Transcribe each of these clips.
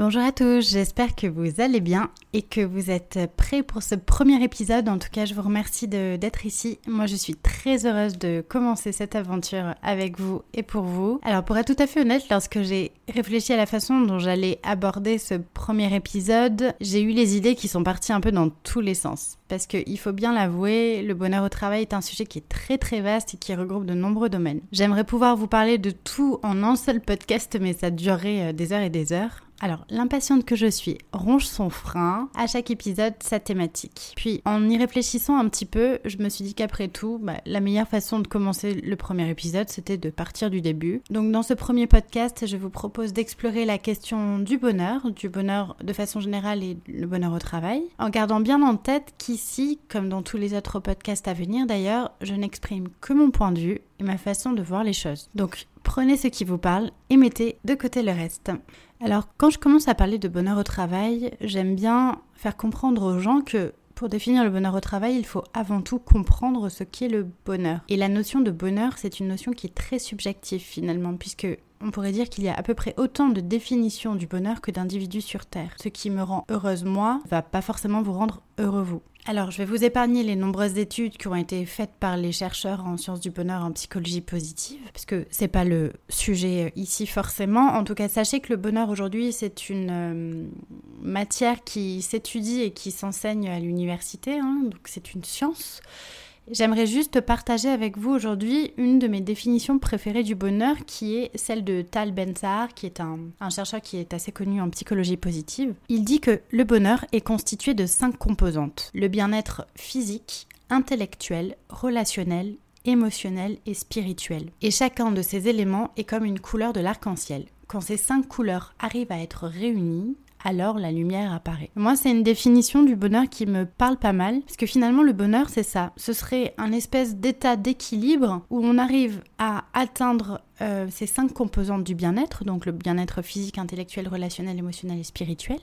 Bonjour à tous, j'espère que vous allez bien et que vous êtes prêts pour ce premier épisode. En tout cas, je vous remercie d'être ici. Moi, je suis très heureuse de commencer cette aventure avec vous et pour vous. Alors, pour être tout à fait honnête, lorsque j'ai réfléchi à la façon dont j'allais aborder ce premier épisode, j'ai eu les idées qui sont parties un peu dans tous les sens. Parce qu'il faut bien l'avouer, le bonheur au travail est un sujet qui est très très vaste et qui regroupe de nombreux domaines. J'aimerais pouvoir vous parler de tout en un seul podcast, mais ça durerait euh, des heures et des heures. Alors, l'impatiente que je suis ronge son frein. À chaque épisode, sa thématique. Puis, en y réfléchissant un petit peu, je me suis dit qu'après tout, bah, la meilleure façon de commencer le premier épisode, c'était de partir du début. Donc, dans ce premier podcast, je vous propose d'explorer la question du bonheur, du bonheur de façon générale et le bonheur au travail, en gardant bien en tête qu'ici, comme dans tous les autres podcasts à venir d'ailleurs, je n'exprime que mon point de vue et ma façon de voir les choses. Donc, prenez ce qui vous parle et mettez de côté le reste. Alors, quand je commence à parler de bonheur au travail, j'aime bien faire comprendre aux gens que pour définir le bonheur au travail, il faut avant tout comprendre ce qu'est le bonheur. Et la notion de bonheur, c'est une notion qui est très subjective finalement, puisque on pourrait dire qu'il y a à peu près autant de définitions du bonheur que d'individus sur Terre. Ce qui me rend heureuse moi va pas forcément vous rendre heureux vous. Alors, je vais vous épargner les nombreuses études qui ont été faites par les chercheurs en sciences du bonheur en psychologie positive, parce que c'est pas le sujet euh, ici forcément. En tout cas, sachez que le bonheur aujourd'hui, c'est une euh, matière qui s'étudie et qui s'enseigne à l'université, hein. donc c'est une science. J'aimerais juste partager avec vous aujourd'hui une de mes définitions préférées du bonheur qui est celle de Tal Ben-Sahar, qui est un, un, chercheur qui est assez connu en psychologie positive. Il dit que le bonheur est constitué de cinq composantes. Le bien-être physique, intellectuel, relationnel, émotionnel et spirituel. Et chacun de ces éléments est comme une couleur de l'arc-en-ciel. Quand ces cinq couleurs arrivent à être réunies, alors la lumière apparaît. Moi, c'est une définition du bonheur qui me parle pas mal, parce que finalement, le bonheur, c'est ça. Ce serait un espèce d'état d'équilibre où on arrive à atteindre euh, ces cinq composantes du bien-être, donc le bien-être physique, intellectuel, relationnel, émotionnel et spirituel.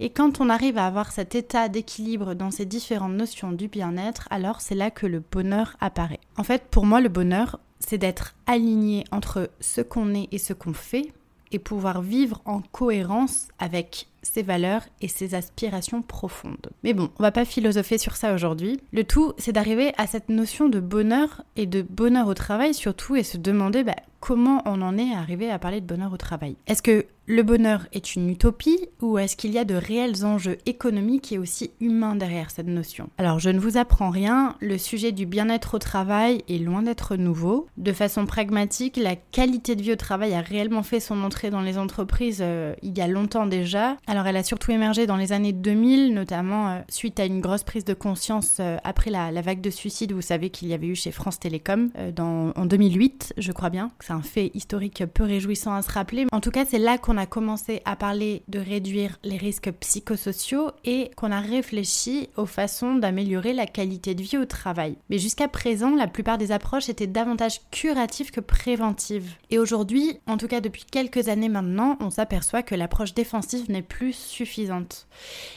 Et quand on arrive à avoir cet état d'équilibre dans ces différentes notions du bien-être, alors c'est là que le bonheur apparaît. En fait, pour moi, le bonheur, c'est d'être aligné entre ce qu'on est et ce qu'on fait, et pouvoir vivre en cohérence avec ses valeurs et ses aspirations profondes. Mais bon, on va pas philosopher sur ça aujourd'hui. Le tout, c'est d'arriver à cette notion de bonheur et de bonheur au travail surtout et se demander bah, comment on en est arrivé à parler de bonheur au travail. Est-ce que le bonheur est une utopie ou est-ce qu'il y a de réels enjeux économiques et aussi humains derrière cette notion? Alors je ne vous apprends rien, le sujet du bien-être au travail est loin d'être nouveau. De façon pragmatique, la qualité de vie au travail a réellement fait son entrée dans les entreprises euh, il y a longtemps déjà. Alors elle a surtout émergé dans les années 2000, notamment euh, suite à une grosse prise de conscience euh, après la, vague de suicides, vous savez qu'il y avait eu chez France Télécom en 2008, je crois bien. C'est un fait historique peu réjouissant à se rappeler. En tout cas, c'est là qu'on a commencé à parler de réduire les risques psychosociaux et qu'on a réfléchi aux façons d'améliorer la qualité de vie au travail. Mais jusqu'à présent, la plupart des approches étaient davantage curatives que préventives. Et aujourd'hui, en tout cas depuis quelques années maintenant, on s'aperçoit que l'approche défensive n'est plus suffisante.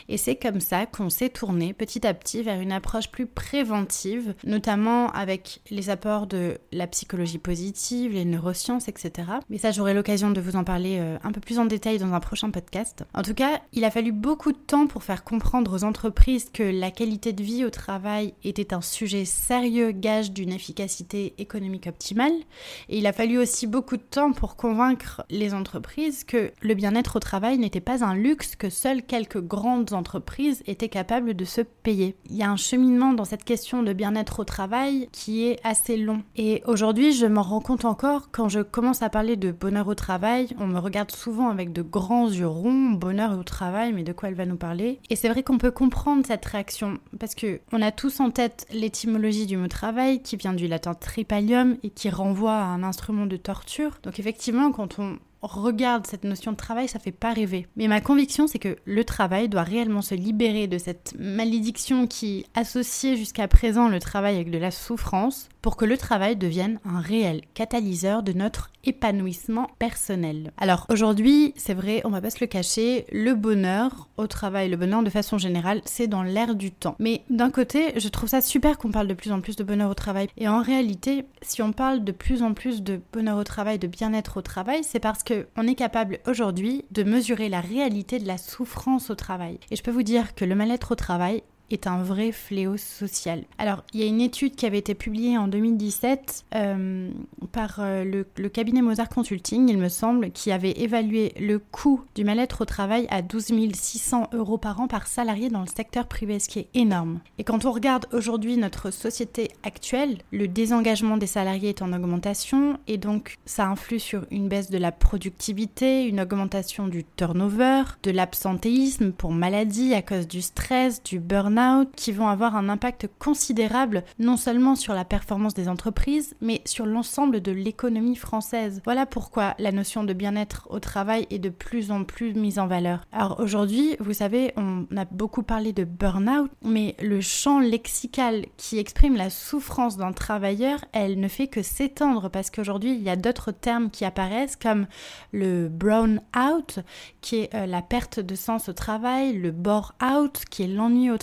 Et c'est comme ça qu'on s'est tourné petit à petit vers une approche plus préventive, notamment avec les apports de la psychologie positive, les neurosciences, sciences, etc. Mais ça, j'aurai l'occasion de vous en parler euh, un peu plus en détail dans un prochain podcast. En tout cas, il a fallu beaucoup de temps pour faire comprendre aux entreprises que la qualité de vie au travail était un sujet sérieux, gage d'une efficacité économique optimale. Et il a fallu aussi beaucoup de temps pour convaincre les entreprises que le bien-être au travail n'était pas un luxe que seules quelques grandes entreprises étaient capables de se payer. Il y a un cheminement dans cette question de bien-être au travail qui est assez long. Et aujourd'hui, je m'en rends compte encore quand je commence à parler de bonheur au travail. On me regarde souvent avec de grands yeux ronds, bonheur au travail, mais de quoi elle va nous parler? Et c'est vrai qu'on peut comprendre cette réaction parce que on a tous en tête l'étymologie du mot travail qui vient du latin tripalium et qui renvoie à un instrument de torture. Donc effectivement, quand on regarde cette notion de travail, ça fait pas rêver. Mais ma conviction, c'est que le travail doit réellement se libérer de cette malédiction qui associait jusqu'à présent le travail avec de la souffrance pour que le travail devienne un réel catalyseur de notre épanouissement personnel. Alors aujourd'hui, c'est vrai, on va pas se le cacher, le bonheur au travail, le bonheur de façon générale, c'est dans l'air du temps. Mais d'un côté, je trouve ça super qu'on parle de plus en plus de bonheur au travail. Et en réalité, si on parle de plus en plus de bonheur au travail, de bien-être au travail, c'est parce que on est capable aujourd'hui de mesurer la réalité de la souffrance au travail. Et je peux vous dire que le mal-être au travail, est un vrai fléau social. Alors, il y a une étude qui avait été publiée en 2017 euh, par euh, le, cabinet Mozart Consulting, il me semble, qui avait évalué le coût du mal-être au travail à 12 600 euros par an par salarié dans le secteur privé, ce qui est énorme. Et quand on regarde aujourd'hui notre société actuelle, le désengagement des salariés est en augmentation et donc ça influe sur une baisse de la productivité, une augmentation du turnover, de l'absentéisme pour maladie à cause du stress, du burn qui vont avoir un impact considérable non seulement sur la performance des entreprises, mais sur l'ensemble de l'économie française. Voilà pourquoi la notion de bien-être au travail est de plus en plus mise en valeur. Alors aujourd'hui, vous savez, on a beaucoup parlé de burn-out, mais le champ lexical qui exprime la souffrance d'un travailleur, elle ne fait que s'étendre parce qu'aujourd'hui, il y a d'autres termes qui apparaissent comme le brown out, qui est euh, la perte de sens au travail, le bore out, qui est l'ennui au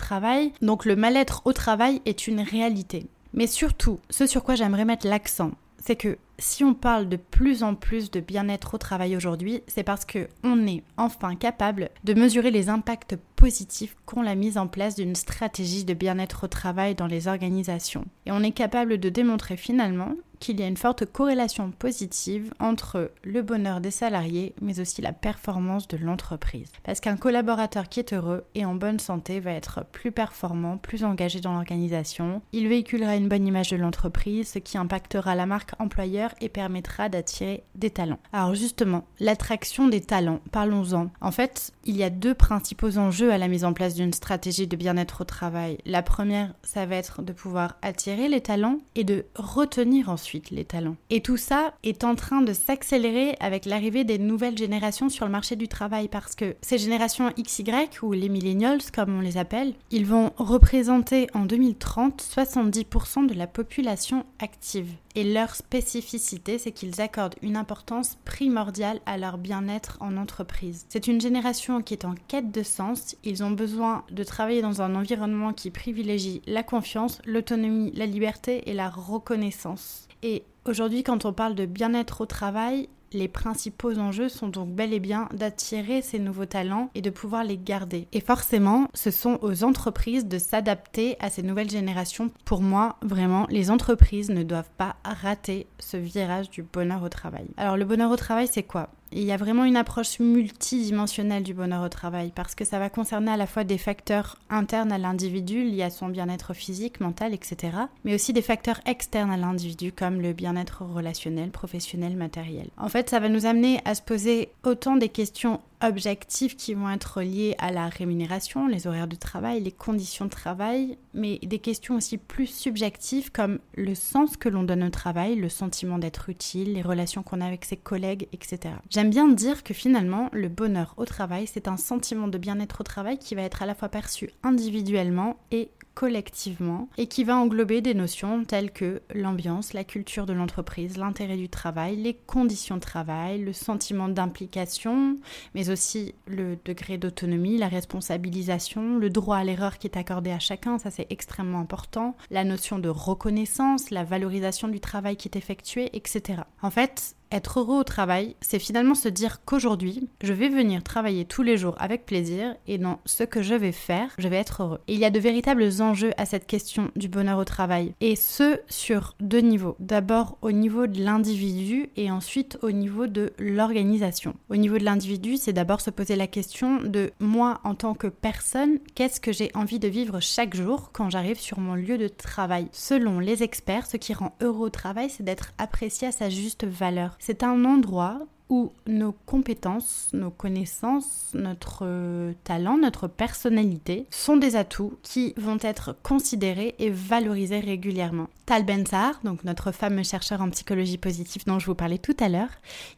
donc le mal-être au travail est une réalité. Mais surtout, ce sur quoi j'aimerais mettre l'accent, c'est que si on parle de plus en plus de bien-être au travail aujourd'hui, c'est parce que on est enfin capable de mesurer les impacts positifs qu'ont la mise en place d'une stratégie de bien-être au travail dans les organisations. Et on est capable de démontrer finalement qu'il y a une forte corrélation positive entre le bonheur des salariés, mais aussi la performance de l'entreprise. Parce qu'un collaborateur qui est heureux et en bonne santé va être plus performant, plus engagé dans l'organisation. Il véhiculera une bonne image de l'entreprise, ce qui impactera la marque employeur et permettra d'attirer des talents. Alors justement, l'attraction des talents, parlons-en. En fait, il y a deux principaux enjeux à la mise en place d'une stratégie de bien-être au travail. La première, ça va être de pouvoir attirer les talents et de retenir ensuite les talents. Et tout ça est en train de s'accélérer avec l'arrivée des nouvelles générations sur le marché du travail parce que ces générations XY ou les millennials comme on les appelle, ils vont représenter en 2030 70% de la population active. Et leur spécificité, c'est qu'ils accordent une importance primordiale à leur bien-être en entreprise. C'est une génération qui est en quête de sens, ils ont besoin de travailler dans un environnement qui privilégie la confiance, l'autonomie, la liberté et la reconnaissance. Et aujourd'hui, quand on parle de bien-être au travail, les principaux enjeux sont donc bel et bien d'attirer ces nouveaux talents et de pouvoir les garder. Et forcément, ce sont aux entreprises de s'adapter à ces nouvelles générations. Pour moi, vraiment, les entreprises ne doivent pas rater ce virage du bonheur au travail. Alors le bonheur au travail, c'est quoi? Il y a vraiment une approche multidimensionnelle du bonheur au travail parce que ça va concerner à la fois des facteurs internes à l'individu liés à son bien-être physique, mental, etc. Mais aussi des facteurs externes à l'individu comme le bien-être relationnel, professionnel, matériel. En fait, ça va nous amener à se poser autant des questions objectifs qui vont être liés à la rémunération, les horaires de travail, les conditions de travail, mais des questions aussi plus subjectives comme le sens que l'on donne au travail, le sentiment d'être utile, les relations qu'on a avec ses collègues, etc. J'aime bien dire que finalement, le bonheur au travail, c'est un sentiment de bien-être au travail qui va être à la fois perçu individuellement et collectivement et qui va englober des notions telles que l'ambiance, la culture de l'entreprise, l'intérêt du travail, les conditions de travail, le sentiment d'implication, mais aussi le degré d'autonomie, la responsabilisation, le droit à l'erreur qui est accordé à chacun, ça c'est extrêmement important, la notion de reconnaissance, la valorisation du travail qui est effectué, etc. En fait, être heureux au travail, c'est finalement se dire qu'aujourd'hui, je vais venir travailler tous les jours avec plaisir et dans ce que je vais faire, je vais être heureux. Et il y a de véritables enjeux à cette question du bonheur au travail. Et ce, sur deux niveaux. D'abord au niveau de l'individu et ensuite au niveau de l'organisation. Au niveau de l'individu, c'est d'abord se poser la question de moi en tant que personne, qu'est-ce que j'ai envie de vivre chaque jour quand j'arrive sur mon lieu de travail? Selon les experts, ce qui rend heureux au travail, c'est d'être apprécié à sa juste valeur. C'est un endroit où nos compétences, nos connaissances, notre euh, talent, notre personnalité sont des atouts qui vont être considérés et valorisés régulièrement. Tal Ben-Sahar, donc notre fameux chercheur en psychologie positive dont je vous parlais tout à l'heure,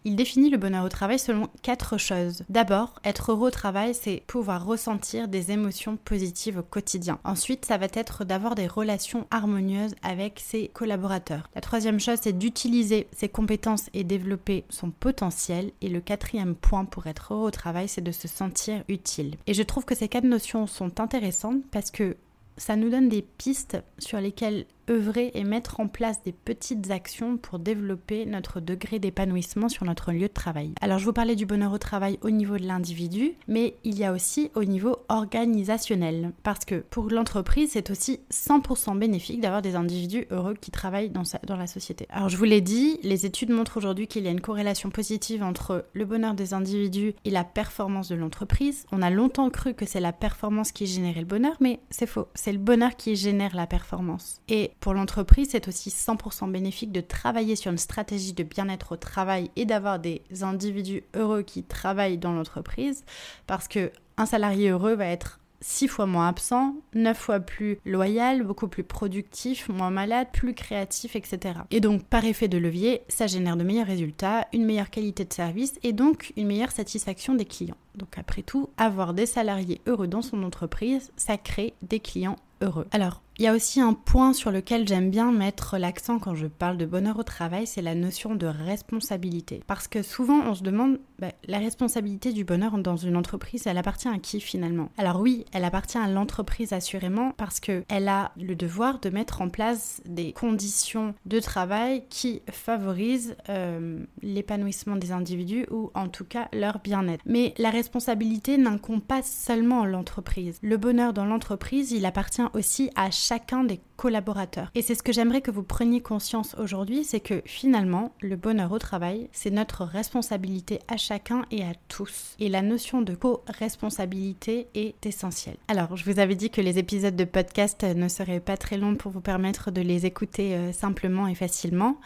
il définit le bonheur au travail selon quatre choses. D'abord, être heureux au travail, c'est pouvoir ressentir des émotions positives au quotidien. Ensuite, ça va être d'avoir des relations harmonieuses avec ses collaborateurs. La troisième chose, c'est d'utiliser ses compétences et développer son potentiel et le quatrième point pour être heureux au travail, c'est de se sentir utile. Et je trouve que ces quatre notions sont intéressantes parce que ça nous donne des pistes sur lesquelles œuvrer et mettre en place des petites actions pour développer notre degré d'épanouissement sur notre lieu de travail. Alors je vous parlais du bonheur au travail au niveau de l'individu, mais il y a aussi au niveau organisationnel. Parce que pour l'entreprise, c'est aussi 100% bénéfique d'avoir des individus heureux qui travaillent dans, la société. Alors je vous l'ai dit, les études montrent aujourd'hui qu'il y a une corrélation positive entre le bonheur des individus et la performance de l'entreprise. On a longtemps cru que c'est la performance qui générait le bonheur, mais c'est faux. C'est le bonheur qui génère la performance. Pour l'entreprise, c'est aussi 100% bénéfique de travailler sur une stratégie de bien-être au travail et d'avoir des individus heureux qui travaillent dans l'entreprise parce que un salarié heureux va être six fois moins absent, neuf fois plus loyal, beaucoup plus productif, moins malade, plus créatif, etc. Et donc, par effet de levier, ça génère de meilleurs résultats, une meilleure qualité de service et donc une meilleure satisfaction des clients. Donc, après tout, avoir des salariés heureux dans son entreprise, ça crée des clients heureux. Alors, il y a aussi un point sur lequel j'aime bien mettre l'accent quand je parle de bonheur au travail, c'est la notion de responsabilité. Parce que souvent on se demande, bah, la responsabilité du bonheur dans une entreprise, elle appartient à qui finalement? Alors oui, elle appartient à l'entreprise assurément parce qu'elle a le devoir de mettre en place des conditions de travail qui favorisent euh, l'épanouissement des individus ou en tout cas leur bien-être. Mais la responsabilité n'incombe pas seulement l'entreprise. Le bonheur dans l'entreprise, il appartient aussi à chacun des collaborateurs. Et c'est ce que j'aimerais que vous preniez conscience aujourd'hui, c'est que finalement, le bonheur au travail, c'est notre responsabilité à chacun et à tous. Et la notion de co-responsabilité est essentielle. Alors, je vous avais dit que les épisodes de podcast ne seraient pas très longs pour vous permettre de les écouter euh, simplement et facilement.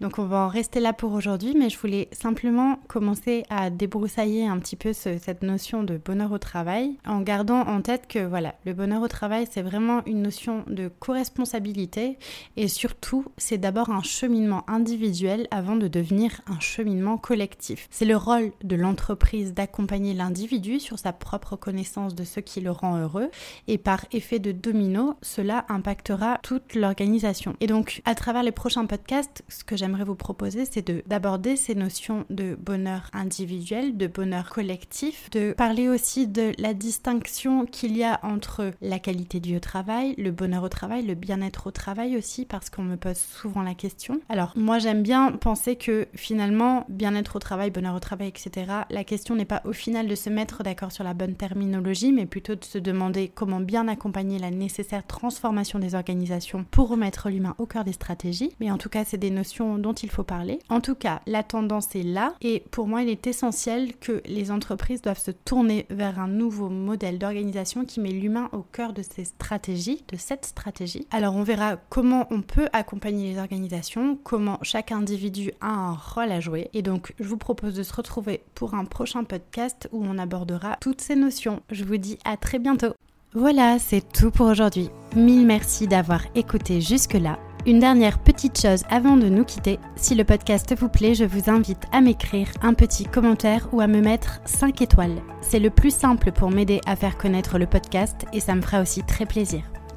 Donc, on va en rester là pour aujourd'hui, mais je voulais simplement commencer à débroussailler un petit peu cette notion de bonheur au travail en gardant en tête que voilà, le bonheur au travail, c'est vraiment une notion de co-responsabilité responsabilité et surtout c'est d'abord un cheminement individuel avant de devenir un cheminement collectif. C'est le rôle de l'entreprise d'accompagner l'individu sur sa propre connaissance de ce qui le rend heureux et par effet de domino, cela impactera toute l'organisation. Et donc à travers les prochains podcasts, ce que j'aimerais vous proposer c'est d'aborder ces notions de bonheur individuel, de bonheur collectif, de parler aussi de la distinction qu'il y a entre la qualité du travail, le bonheur au travail, le bien-être au travail aussi parce qu'on me pose souvent la question. Alors moi j'aime bien penser que finalement bien-être au travail, bonheur au travail, etc. La question n'est pas au final de se mettre d'accord sur la bonne terminologie, mais plutôt de se demander comment bien accompagner la nécessaire transformation des organisations pour remettre l'humain au cœur des stratégies. Mais en tout cas c'est des notions dont il faut parler. En tout cas la tendance est là et pour moi il est essentiel que les entreprises doivent se tourner vers un nouveau modèle d'organisation qui met l'humain au cœur de ces stratégies, de cette stratégie alors on verra comment on peut accompagner les organisations, comment chaque individu a un rôle à jouer. Et donc je vous propose de se retrouver pour un prochain podcast où on abordera toutes ces notions. Je vous dis à très bientôt. Voilà, c'est tout pour aujourd'hui. Mille merci d'avoir écouté jusque-là. Une dernière petite chose avant de nous quitter, si le podcast vous plaît, je vous invite à m'écrire un petit commentaire ou à me mettre 5 étoiles. C'est le plus simple pour m'aider à faire connaître le podcast et ça me fera aussi très plaisir.